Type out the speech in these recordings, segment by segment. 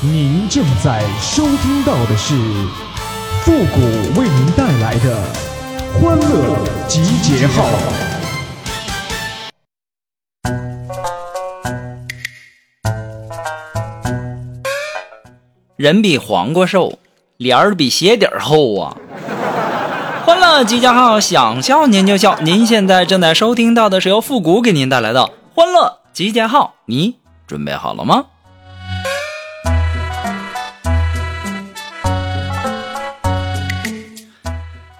您正在收听到的是复古为您带来的欢乐集结号。人比黄瓜瘦，脸儿比鞋底儿厚啊！欢乐集结号，想笑您就笑。您现在正在收听到的是由复古给您带来的欢乐集结号，你准备好了吗？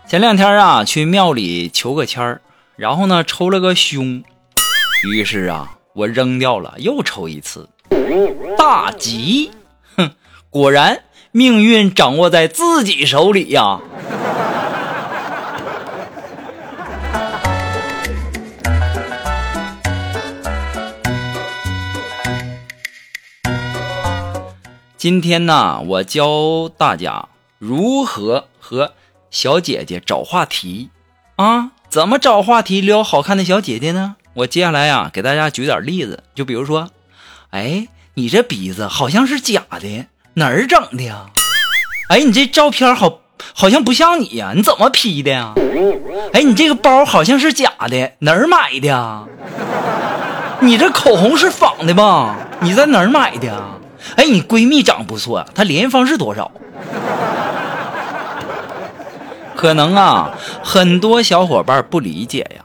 前两天啊，去庙里求个签儿，然后呢抽了个凶，于是啊，我扔掉了，又抽一次，大吉！哼，果然命运掌握在自己手里呀。今天呢，我教大家如何和。小姐姐找话题啊？怎么找话题撩好看的小姐姐呢？我接下来呀，给大家举点例子。就比如说，哎，你这鼻子好像是假的，哪儿整的呀？哎，你这照片好好像不像你呀，你怎么 P 的呀？哎，你这个包好像是假的，哪儿买的呀？你这口红是仿的吧？你在哪儿买的呀？哎，你闺蜜长不错，她联系方式多少？可能啊，很多小伙伴不理解呀，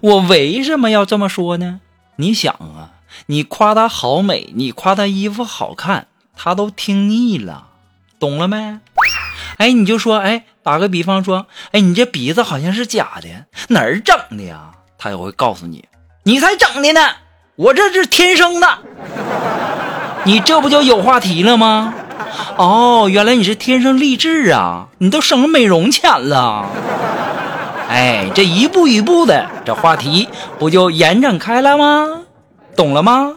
我为什么要这么说呢？你想啊，你夸她好美，你夸她衣服好看，她都听腻了，懂了没？哎，你就说，哎，打个比方说，哎，你这鼻子好像是假的，哪儿整的呀？她也会告诉你，你才整的呢，我这是天生的。你这不就有话题了吗？哦，原来你是天生丽质啊！你都省了美容钱了。哎，这一步一步的，这话题不就延展开了吗？懂了吗？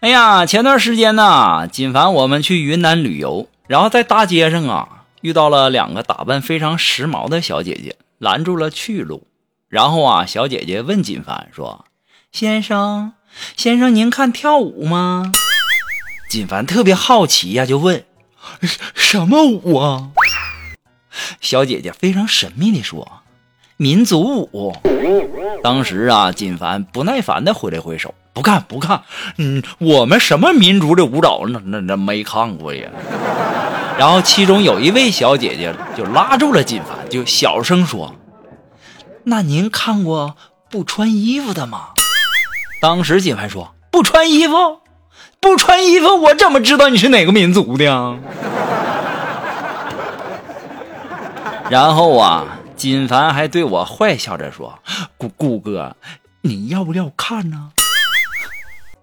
哎呀，前段时间呢，锦凡我们去云南旅游，然后在大街上啊，遇到了两个打扮非常时髦的小姐姐，拦住了去路。然后啊，小姐姐问锦凡说：“先生，先生，您看跳舞吗？”锦凡特别好奇呀，就问：“什么舞啊？”小姐姐非常神秘地说：“民族舞。”当时啊，锦凡不耐烦地挥了挥手：“不看，不看。嗯，我们什么民族的舞蹈，那那那没看过呀。”然后其中有一位小姐姐就拉住了锦凡，就小声说。那您看过不穿衣服的吗？当时锦凡说：“不穿衣服，不穿衣服，我怎么知道你是哪个民族的？”然后啊，锦凡还对我坏笑着说：“顾顾哥，你要不要看呢？”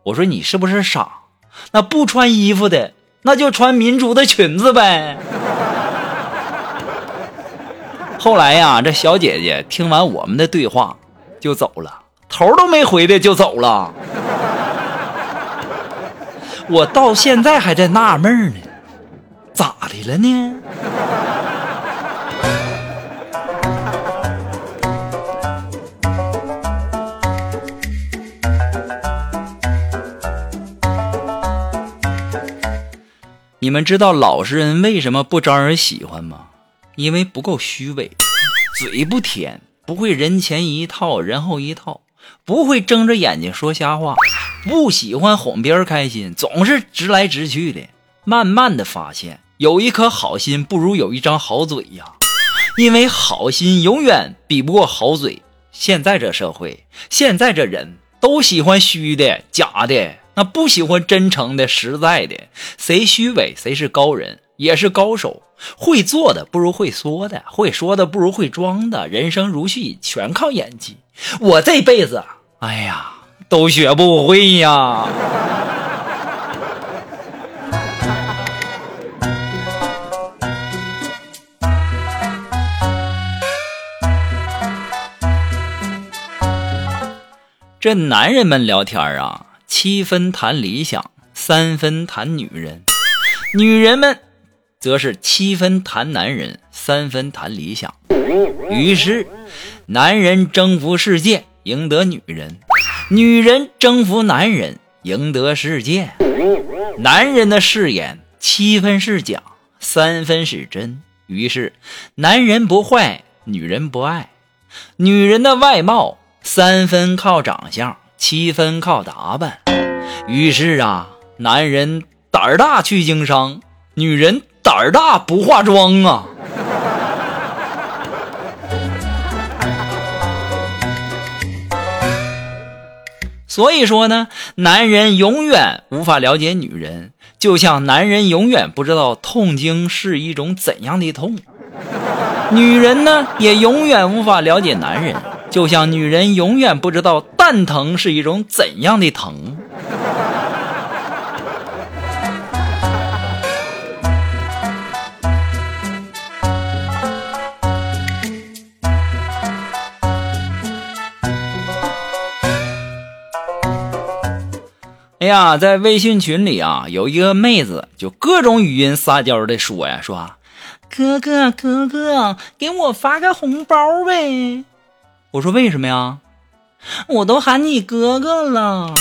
我说：“你是不是傻？那不穿衣服的，那就穿民族的裙子呗。”后来呀，这小姐姐听完我们的对话，就走了，头都没回的就走了。我到现在还在纳闷呢，咋的了呢？你们知道老实人为什么不招人喜欢吗？因为不够虚伪，嘴不甜，不会人前一套人后一套，不会睁着眼睛说瞎话，不喜欢哄别人开心，总是直来直去的。慢慢的发现，有一颗好心不如有一张好嘴呀，因为好心永远比不过好嘴。现在这社会，现在这人都喜欢虚的、假的，那不喜欢真诚的、实在的。谁虚伪，谁是高人。也是高手，会做的不如会说的，会说的不如会装的。人生如戏，全靠演技。我这辈子，哎呀，都学不会呀。这男人们聊天啊，七分谈理想，三分谈女人，女人们。则是七分谈男人，三分谈理想。于是，男人征服世界，赢得女人；女人征服男人，赢得世界。男人的誓言七分是假，三分是真。于是，男人不坏，女人不爱；女人的外貌三分靠长相，七分靠打扮。于是啊，男人胆儿大去经商，女人。胆儿大不化妆啊！所以说呢，男人永远无法了解女人，就像男人永远不知道痛经是一种怎样的痛；女人呢，也永远无法了解男人，就像女人永远不知道蛋疼是一种怎样的疼。哎呀，在微信群里啊，有一个妹子就各种语音撒娇的说呀，说哥哥哥哥，给我发个红包呗。我说为什么呀？我都喊你哥哥了。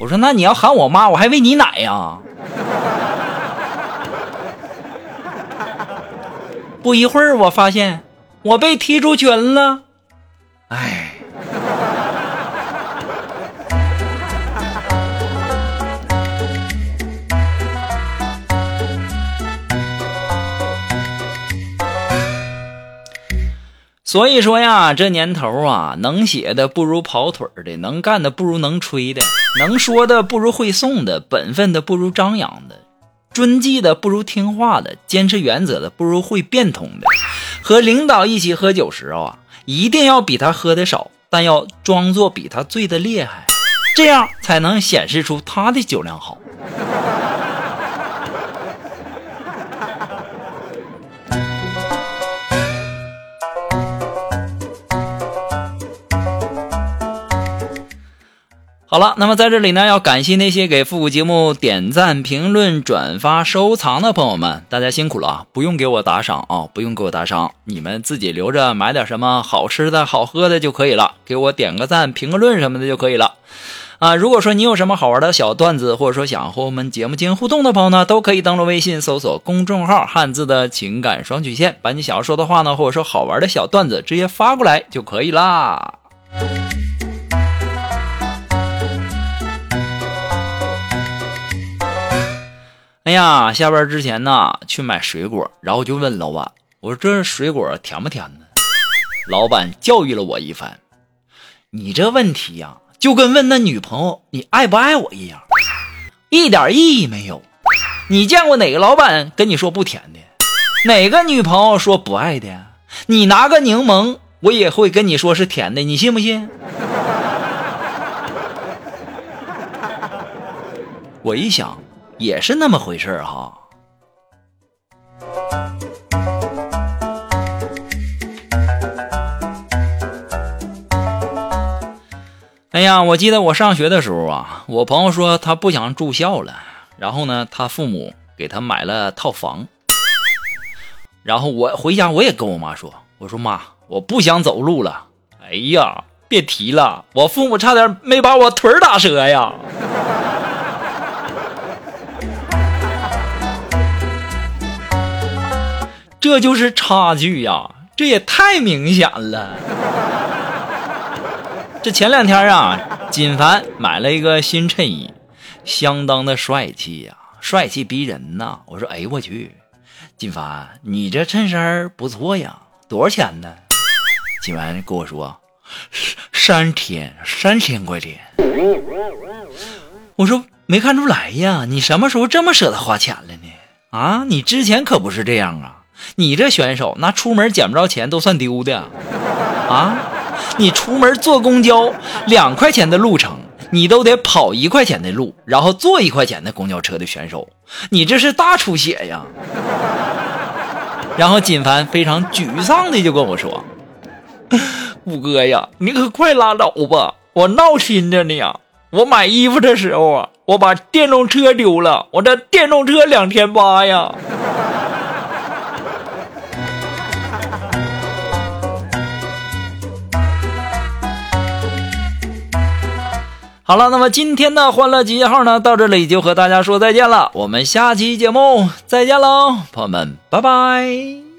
我说那你要喊我妈，我还喂你奶呀。不一会儿，我发现我被踢出群了。哎。所以说呀，这年头啊，能写的不如跑腿的，能干的不如能吹的，能说的不如会送的，本分的不如张扬的，遵纪的不如听话的，坚持原则的不如会变通的。和领导一起喝酒时候啊，一定要比他喝的少，但要装作比他醉的厉害，这样才能显示出他的酒量好。好了，那么在这里呢，要感谢那些给复古节目点赞、评论、转发、收藏的朋友们，大家辛苦了啊！不用给我打赏啊，不用给我打赏，你们自己留着买点什么好吃的好喝的就可以了，给我点个赞、评个论什么的就可以了啊！如果说你有什么好玩的小段子，或者说想和我们节目进行互动的朋友呢，都可以登录微信搜索公众号“汉字的情感双曲线”，把你想要说的话呢，或者说好玩的小段子直接发过来就可以啦。哎呀，下班之前呢，去买水果，然后就问老板：“我说这水果甜不甜呢？”老板教育了我一番：“你这问题呀，就跟问那女朋友你爱不爱我一样，一点意义没有。你见过哪个老板跟你说不甜的？哪个女朋友说不爱的？你拿个柠檬，我也会跟你说是甜的，你信不信？”我一想。也是那么回事哈。哎呀，我记得我上学的时候啊，我朋友说他不想住校了，然后呢，他父母给他买了套房。然后我回家我也跟我妈说，我说妈，我不想走路了。哎呀，别提了，我父母差点没把我腿打折呀。这就是差距呀，这也太明显了。这前两天啊，金凡买了一个新衬衣，相当的帅气呀，帅气逼人呐。我说，哎呦我去，金凡，你这衬衫不错呀，多少钱呢？金凡跟我说，三千，三千块钱。我说没看出来呀，你什么时候这么舍得花钱了呢？啊，你之前可不是这样啊。你这选手，那出门捡不着钱都算丢的啊！你出门坐公交两块钱的路程，你都得跑一块钱的路，然后坐一块钱的公交车的选手，你这是大出血呀！然后金凡非常沮丧的就跟我说：“五哥呀，你可快拉倒吧，我闹心着呢呀！我买衣服的时候啊，我把电动车丢了，我这电动车两千八呀！”好了，那么今天的欢乐集结号呢，到这里就和大家说再见了。我们下期节目再见喽，朋友们，拜拜。